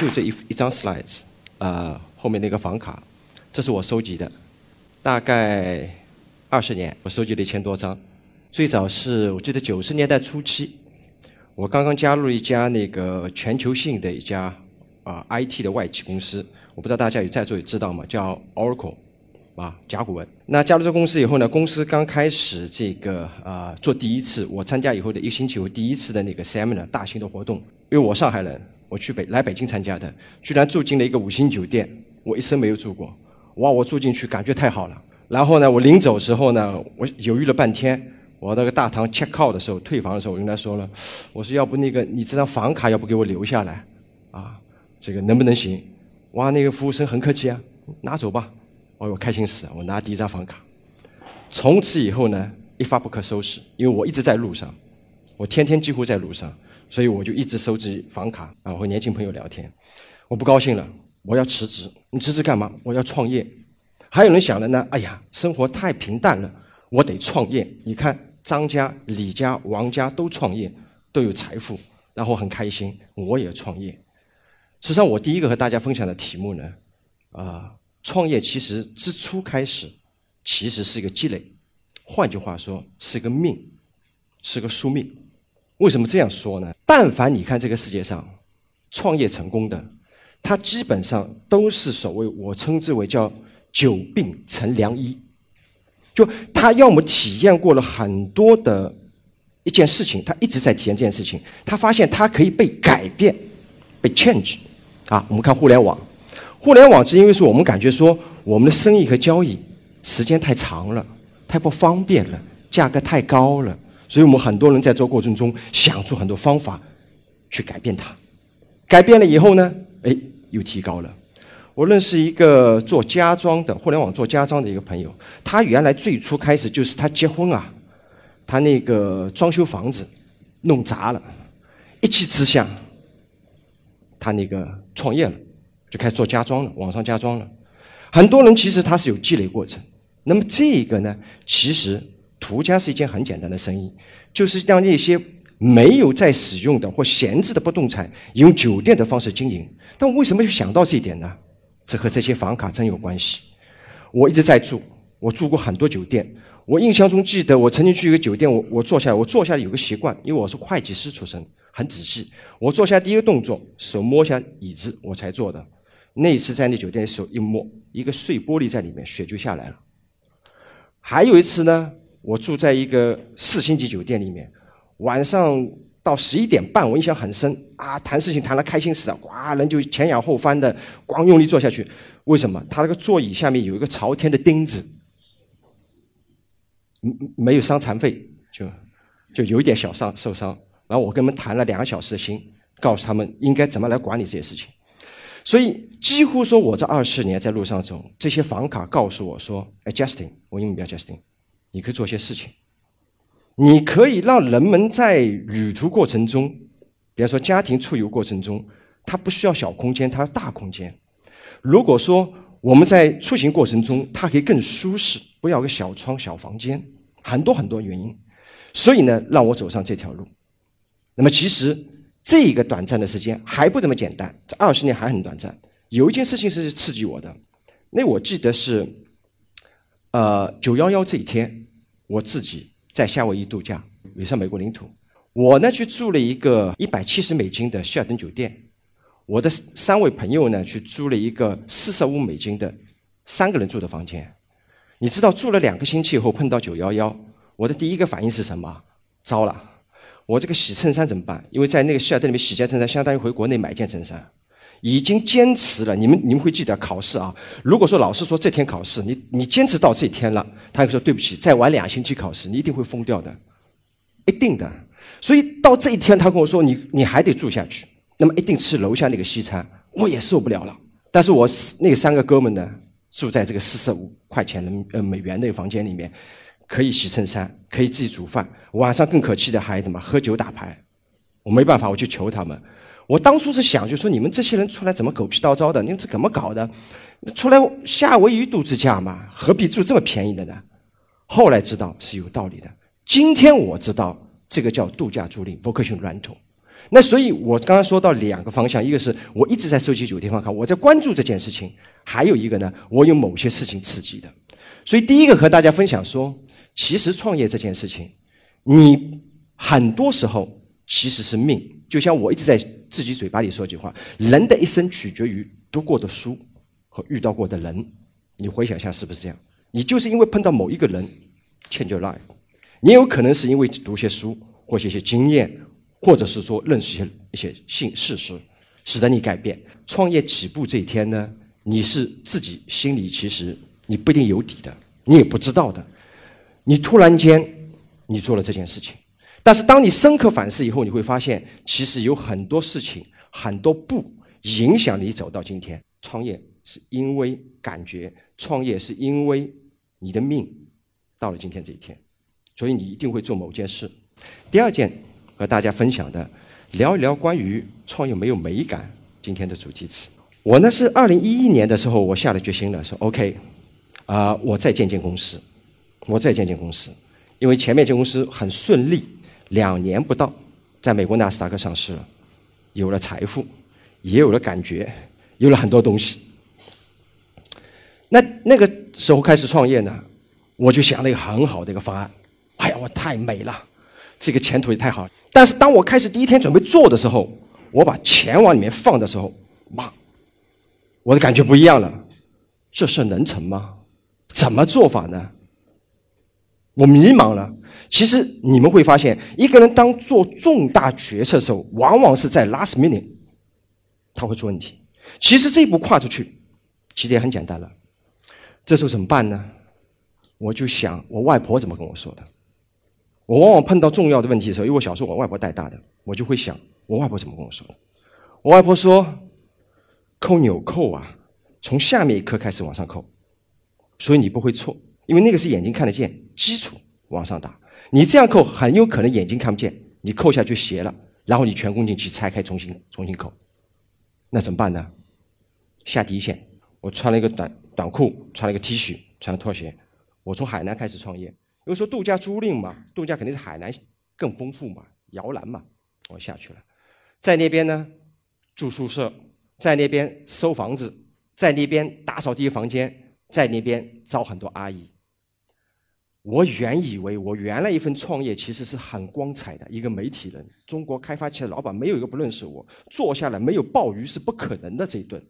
就这一一张 slides，啊，后面那个房卡，这是我收集的，大概二十年，我收集了一千多张。最早是我记得九十年代初期，我刚刚加入一家那个全球性的一家啊 IT 的外企公司，我不知道大家有在座有知道吗？叫 Oracle。啊，甲骨文。那加入这公司以后呢，公司刚开始这个啊做第一次，我参加以后的一个星期，我第一次的那个 seminar 大型的活动，因为我上海人，我去北来北京参加的，居然住进了一个五星酒店，我一生没有住过，哇，我住进去感觉太好了。然后呢，我临走时候呢，我犹豫了半天，我那个大堂 check out 的时候，退房的时候，我跟他说了，我说要不那个你这张房卡要不给我留下来，啊，这个能不能行？哇，那个服务生很客气啊，拿走吧。哦，我开心死了！我拿第一张房卡，从此以后呢，一发不可收拾。因为我一直在路上，我天天几乎在路上，所以我就一直收集房卡啊，和年轻朋友聊天。我不高兴了，我要辞职。你辞职干嘛？我要创业。还有人想了呢，哎呀，生活太平淡了，我得创业。你看，张家、李家、王家都创业，都有财富，然后很开心，我也创业。实际上，我第一个和大家分享的题目呢，啊。创业其实之初开始，其实是一个积累，换句话说是一个命，是个宿命。为什么这样说呢？但凡你看这个世界上创业成功的，他基本上都是所谓我称之为叫久病成良医，就他要么体验过了很多的一件事情，他一直在体验这件事情，他发现他可以被改变，被 change。啊，我们看互联网。互联网是因为说我们感觉说我们的生意和交易时间太长了，太不方便了，价格太高了，所以我们很多人在做过程中想出很多方法去改变它。改变了以后呢，哎，又提高了。我认识一个做家装的，互联网做家装的一个朋友，他原来最初开始就是他结婚啊，他那个装修房子弄砸了，一气之下，他那个创业了。就开始做家装了，网上家装了。很多人其实他是有积累过程。那么这个呢，其实途家是一件很简单的生意，就是让那些没有在使用的或闲置的不动产，用酒店的方式经营。但为什么想到这一点呢？这和这些房卡真有关系。我一直在住，我住过很多酒店。我印象中记得，我曾经去一个酒店，我我坐下来，我坐下来有个习惯，因为我是会计师出身，很仔细。我坐下第一个动作，手摸下椅子，我才坐的。那一次在那酒店的时候，一摸一个碎玻璃在里面，血就下来了。还有一次呢，我住在一个四星级酒店里面，晚上到十一点半，我印象很深啊，谈事情谈得开心死了，呱，人就前仰后翻的，光用力坐下去。为什么？他那个座椅下面有一个朝天的钉子，没有伤残废，就就有一点小伤受伤。然后我跟他们谈了两个小时的心，告诉他们应该怎么来管理这些事情。所以几乎说，我这二十年在路上走，这些房卡告诉我说：“哎，Justin，我英语叫 Justin，你可以做些事情，你可以让人们在旅途过程中，比方说家庭出游过程中，他不需要小空间，他要大空间。如果说我们在出行过程中，它可以更舒适，不要个小窗、小房间，很多很多原因。所以呢，让我走上这条路。那么其实。”这一个短暂的时间还不怎么简单，这二十年还很短暂。有一件事情是刺激我的，那我记得是，呃，九幺幺这一天，我自己在夏威夷度假，也上美国领土，我呢去住了一个一百七十美金的希尔顿酒店，我的三位朋友呢去租了一个四十五美金的三个人住的房间。你知道住了两个星期以后碰到九幺幺，我的第一个反应是什么？糟了！我这个洗衬衫怎么办？因为在那个希尔顿里面洗件衬衫，相当于回国内买一件衬衫。已经坚持了，你们你们会记得考试啊？如果说老师说这天考试，你你坚持到这天了，他就说对不起，再晚两星期考试，你一定会疯掉的，一定的。所以到这一天，他跟我说你你还得住下去，那么一定吃楼下那个西餐，我也受不了了。但是我那三个哥们呢，住在这个四十五块钱人呃美元那个房间里面。可以洗衬衫，可以自己煮饭。晚上更可气的还怎么喝酒打牌？我没办法，我去求他们。我当初是想，就说你们这些人出来怎么狗屁叨叨的？你们这怎么搞的？出来夏威夷度假嘛，何必住这么便宜的呢？后来知道是有道理的。今天我知道这个叫度假租赁 （vacation rental）。那所以，我刚刚说到两个方向，一个是我一直在收集酒店房卡，我在关注这件事情；还有一个呢，我有某些事情刺激的。所以，第一个和大家分享说，其实创业这件事情，你很多时候其实是命。就像我一直在自己嘴巴里说一句话：人的一生取决于读过的书和遇到过的人。你回想一下，是不是这样？你就是因为碰到某一个人，change your life。你有可能是因为读些书，或者一些经验，或者是说认识一些一些信事实，使得你改变。创业起步这一天呢，你是自己心里其实你不一定有底的，你也不知道的。你突然间你做了这件事情，但是当你深刻反思以后，你会发现其实有很多事情、很多步影响你走到今天。创业是因为感觉，创业是因为你的命到了今天这一天。所以你一定会做某件事。第二件和大家分享的，聊一聊关于创业没有美感。今天的主题词，我呢是二零一一年的时候，我下了决心了，说 OK，啊，我再建建公司，我再建建公司，因为前面建公司很顺利，两年不到，在美国纳斯达克上市了，有了财富，也有了感觉，有了很多东西。那那个时候开始创业呢，我就想了一个很好的一个方案。哎呀，我太美了，这个前途也太好。但是当我开始第一天准备做的时候，我把钱往里面放的时候，妈，我的感觉不一样了。这事能成吗？怎么做法呢？我迷茫了。其实你们会发现，一个人当做重大决策的时候，往往是在 last minute，他会出问题。其实这一步跨出去，其实也很简单了。这时候怎么办呢？我就想，我外婆怎么跟我说的？我往往碰到重要的问题的时候，因为我小时候我外婆带大的，我就会想我外婆怎么跟我说的。我外婆说：“扣纽扣啊，从下面一颗开始往上扣，所以你不会错，因为那个是眼睛看得见，基础往上打。你这样扣很有可能眼睛看不见，你扣下去斜了，然后你全弓进去拆开重新重新扣，那怎么办呢？下底线，我穿了一个短短裤，穿了一个 T 恤，穿了拖鞋，我从海南开始创业。”因为说度假租赁嘛，度假肯定是海南更丰富嘛，摇篮嘛，我下去了，在那边呢住宿舍，在那边收房子，在那边打扫第一房间，在那边招很多阿姨。我原以为我原来一份创业其实是很光彩的，一个媒体人，中国开发企业老板没有一个不认识我，坐下来没有鲍鱼是不可能的这一顿。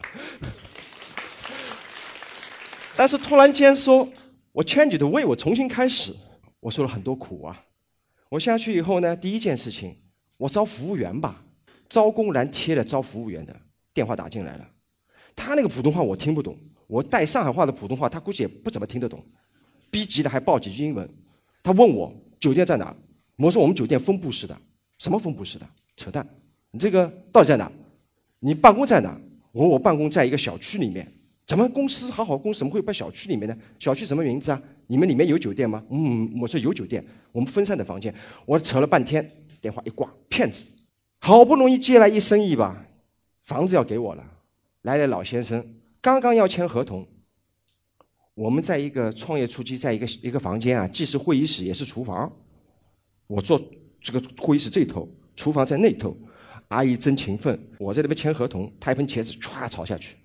但是突然间说，我 change the way，我重新开始，我受了很多苦啊！我下去以后呢，第一件事情，我招服务员吧，招工栏贴了招服务员的电话打进来了，他那个普通话我听不懂，我带上海话的普通话，他估计也不怎么听得懂，逼急了还报几句英文，他问我酒店在哪，我说我们酒店分布式的，什么分布式的？扯淡！你这个到底在哪？你办公在哪？我说我办公在一个小区里面。怎么公司好好公司怎么会办小区里面呢？小区什么名字啊？你们里面有酒店吗？嗯，我说有酒店，我们分散的房间。我扯了半天，电话一挂，骗子！好不容易接来一生意吧，房子要给我了。来了老先生，刚刚要签合同。我们在一个创业初期，在一个一个房间啊，既是会议室也是厨房。我坐这个会议室这头，厨房在那头。阿姨真勤奋，我在那边签合同，她一盆茄子歘炒下去。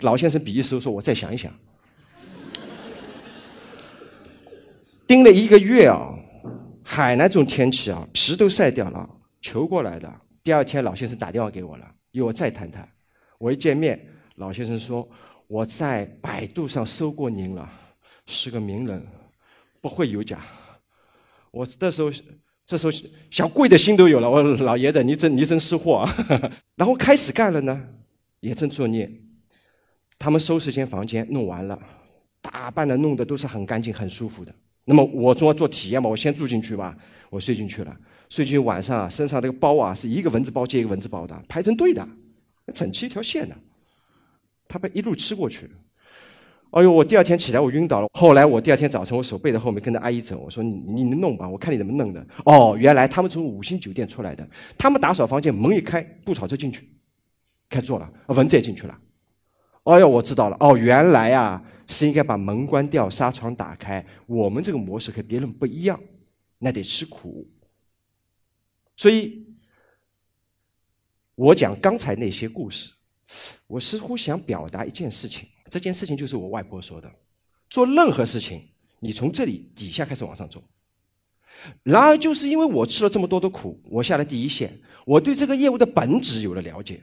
老先生比一手说：“我再想一想。”盯了一个月啊，海南这种天气啊，皮都晒掉了，求过来的。第二天，老先生打电话给我了，约我再谈谈。我一见面，老先生说：“我在百度上搜过您了，是个名人，不会有假。”我这时候，这时候想跪的心都有了。我说：“老爷子，你真你真识货啊！” 然后开始干了呢，也正作孽。他们收拾间房间弄完了，打扮的弄的都是很干净、很舒服的。那么我总要做体验嘛，我先住进去吧。我睡进去了，睡进去晚上啊，身上这个包啊是一个蚊子包接一个蚊子包的，排成队的，整齐一条线的。他被一路吃过去。哎呦，我第二天起来我晕倒了。后来我第二天早晨我手背在后面跟着阿姨走，我说你你能弄吧，我看你怎么弄的。哦，原来他们从五星酒店出来的，他们打扫房间门一开，布草车进去，开做了，蚊子也进去了。哎呦，我知道了。哦，原来啊是应该把门关掉，纱窗打开。我们这个模式和别人不一样，那得吃苦，所以，我讲刚才那些故事，我似乎想表达一件事情。这件事情就是我外婆说的：做任何事情，你从这里底下开始往上走。然而，就是因为我吃了这么多的苦，我下了第一线，我对这个业务的本质有了了解。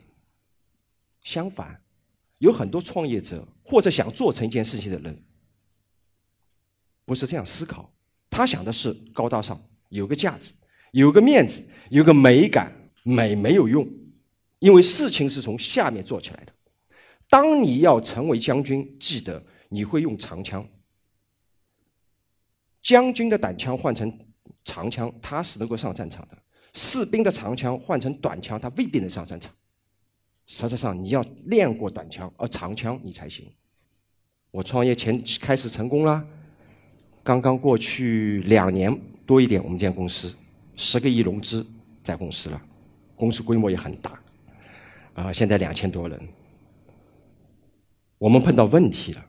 相反，有很多创业者或者想做成一件事情的人，不是这样思考。他想的是高大上，有个价值，有个面子，有个美感。美没有用，因为事情是从下面做起来的。当你要成为将军，记得你会用长枪。将军的短枪换成长枪，他是能够上战场的；士兵的长枪换成短枪，他未必能上战场。实际上，你要练过短枪，而长枪你才行。我创业前开始成功啦，刚刚过去两年多一点，我们这家公司十个亿融资在公司了，公司规模也很大，啊，现在两千多人。我们碰到问题了，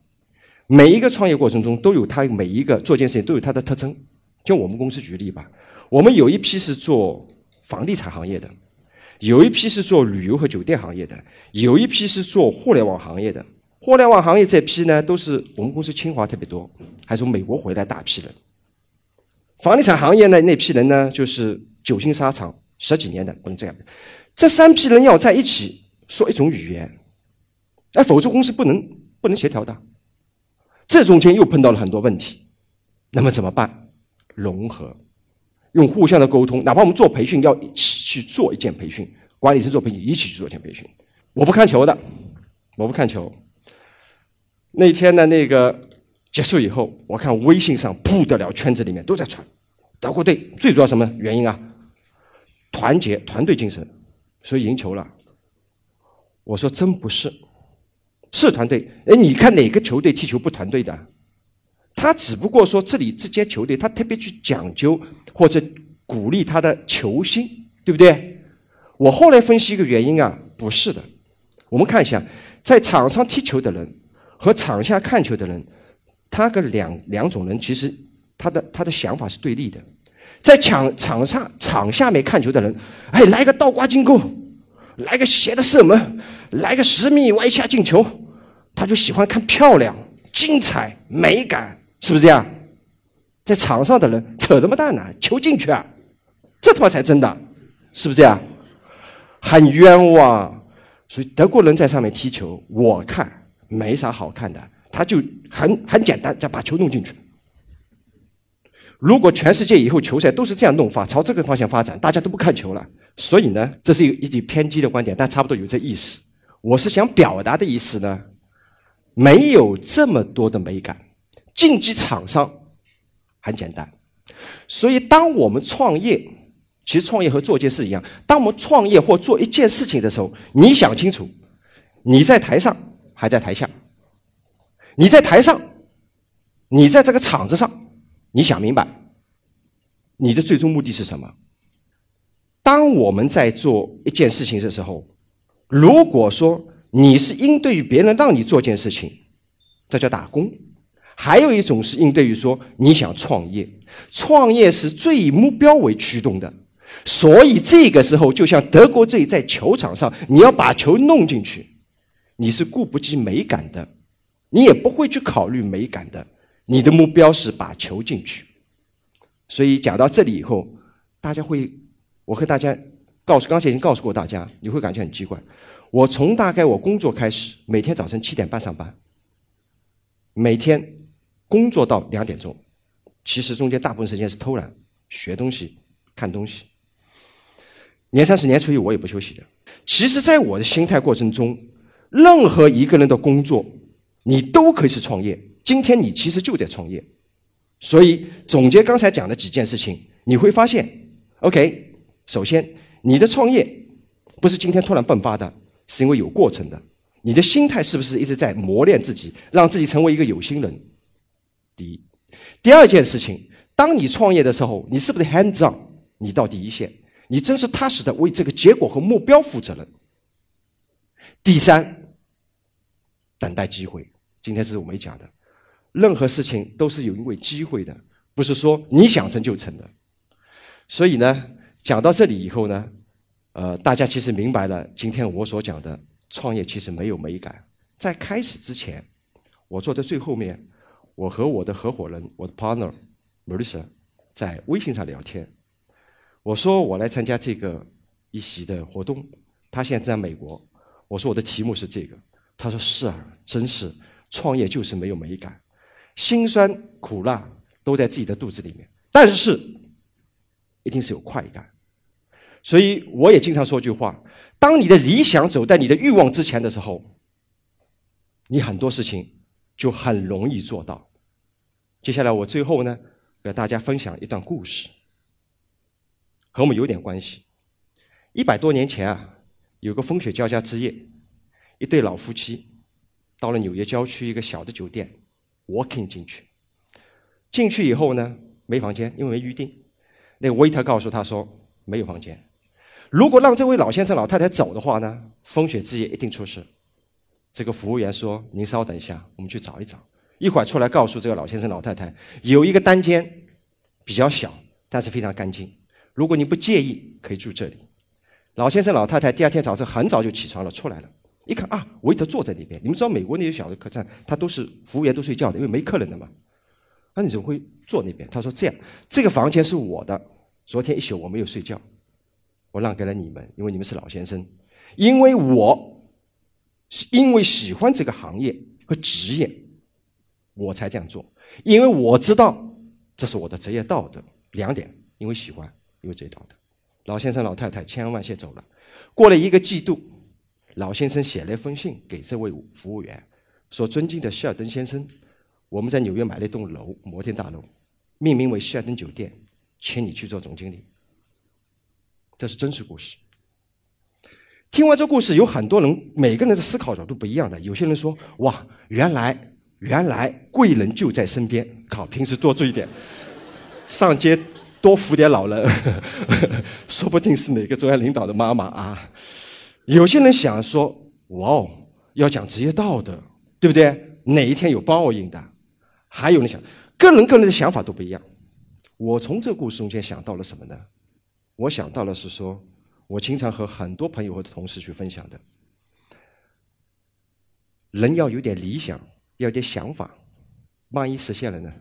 每一个创业过程中都有它每一个做件事情都有它的特征。就我们公司举例吧，我们有一批是做房地产行业的。有一批是做旅游和酒店行业的，有一批是做互联网行业的。互联网行业这批呢，都是我们公司清华特别多，还从美国回来大批人。房地产行业呢，那批人呢，就是久经沙场十几年的，不能这样。这三批人要在一起说一种语言，哎，否则公司不能不能协调的。这中间又碰到了很多问题，那么怎么办？融合。用互相的沟通，哪怕我们做培训，要一起去做一件培训；管理层做培训，一起去做一件培训。我不看球的，我不看球。那天呢，那个结束以后，我看微信上不得了，圈子里面都在传德国队最主要什么原因啊？团结、团队精神，所以赢球了。我说真不是，是团队。哎，你看哪个球队踢球不团队的？他只不过说这里这些球队，他特别去讲究或者鼓励他的球星，对不对？我后来分析一个原因啊，不是的。我们看一下，在场上踢球的人和场下看球的人，他个两两种人其实他的他的想法是对立的。在场场上场下面看球的人，哎，来个倒挂金钩，来个斜的射门，来个十米歪下进球，他就喜欢看漂亮、精彩、美感。是不是这样？在场上的人扯这么大呢？球进去啊，这他妈才真的，是不是这样？很冤枉。所以德国人在上面踢球，我看没啥好看的，他就很很简单，再把球弄进去。如果全世界以后球赛都是这样弄法，朝这个方向发展，大家都不看球了。所以呢，这是一一点偏激的观点，但差不多有这意思。我是想表达的意思呢，没有这么多的美感。竞技场上很简单，所以当我们创业，其实创业和做一件事一样。当我们创业或做一件事情的时候，你想清楚，你在台上还在台下？你在台上，你在这个场子上，你想明白，你的最终目的是什么？当我们在做一件事情的时候，如果说你是应对于别人让你做件事情，这叫打工。还有一种是应对于说你想创业，创业是最以目标为驱动的，所以这个时候就像德国队在球场上，你要把球弄进去，你是顾不及美感的，你也不会去考虑美感的，你的目标是把球进去。所以讲到这里以后，大家会，我和大家告诉，刚才已经告诉过大家，你会感觉很奇怪。我从大概我工作开始，每天早晨七点半上班，每天。工作到两点钟，其实中间大部分时间是偷懒、学东西、看东西。年三十年初一我也不休息的。其实，在我的心态过程中，任何一个人的工作，你都可以是创业。今天你其实就在创业。所以总结刚才讲的几件事情，你会发现，OK，首先你的创业不是今天突然迸发的，是因为有过程的。你的心态是不是一直在磨练自己，让自己成为一个有心人？第一，第二件事情，当你创业的时候，你是不是 hands on？你到第一线，你真是踏实的为这个结果和目标负责任。第三，等待机会。今天这是我没讲的，任何事情都是有因为机会的，不是说你想成就成的。所以呢，讲到这里以后呢，呃，大家其实明白了，今天我所讲的创业其实没有美感。在开始之前，我坐在最后面，我和我的合伙人，我的 partner Marissa 在微信上聊天。我说我来参加这个一席的活动，他现在在美国。我说我的题目是这个，他说是啊，真是创业就是没有美感，辛酸苦辣都在自己的肚子里面，但是一定是有快感。所以我也经常说句话：当你的理想走在你的欲望之前的时候，你很多事情就很容易做到。接下来我最后呢，给大家分享一段故事，和我们有点关系。一百多年前啊。有个风雪交加之夜，一对老夫妻到了纽约郊区一个小的酒店，walking 进去。进去以后呢，没房间，因为没预定。那个 waiter 告诉他说没有房间。如果让这位老先生老太太走的话呢，风雪之夜一定出事。这个服务员说：“您稍等一下，我们去找一找。”一会儿出来告诉这个老先生老太太，有一个单间，比较小，但是非常干净。如果你不介意，可以住这里。老先生、老太太第二天早上很早就起床了，出来了，一看啊，维特坐在那边。你们知道美国那些小的客栈，他都是服务员都睡觉的，因为没客人的嘛。那你怎么会坐那边？他说这样，这个房间是我的，昨天一宿我没有睡觉，我让给了你们，因为你们是老先生，因为我是因为喜欢这个行业和职业，我才这样做，因为我知道这是我的职业道德。两点，因为喜欢，因为职业道德。老先生、老太太千恩万谢走了。过了一个季度，老先生写了一封信给这位服务员，说：“尊敬的希尔登先生，我们在纽约买了一栋楼，摩天大楼，命名为希尔登酒店，请你去做总经理。”这是真实故事。听完这故事，有很多人，每个人的思考角度不一样的。有些人说：“哇，原来原来贵人就在身边，靠，平时多注意点，上街。”多扶点老人，说不定是哪个中央领导的妈妈啊！有些人想说：“哇哦，要讲职业道德，对不对？哪一天有报应的？”还有人想，个人个人的想法都不一样。我从这故事中间想到了什么呢？我想到了是说，我经常和很多朋友或者同事去分享的：人要有点理想，要有点想法，万一实现了呢？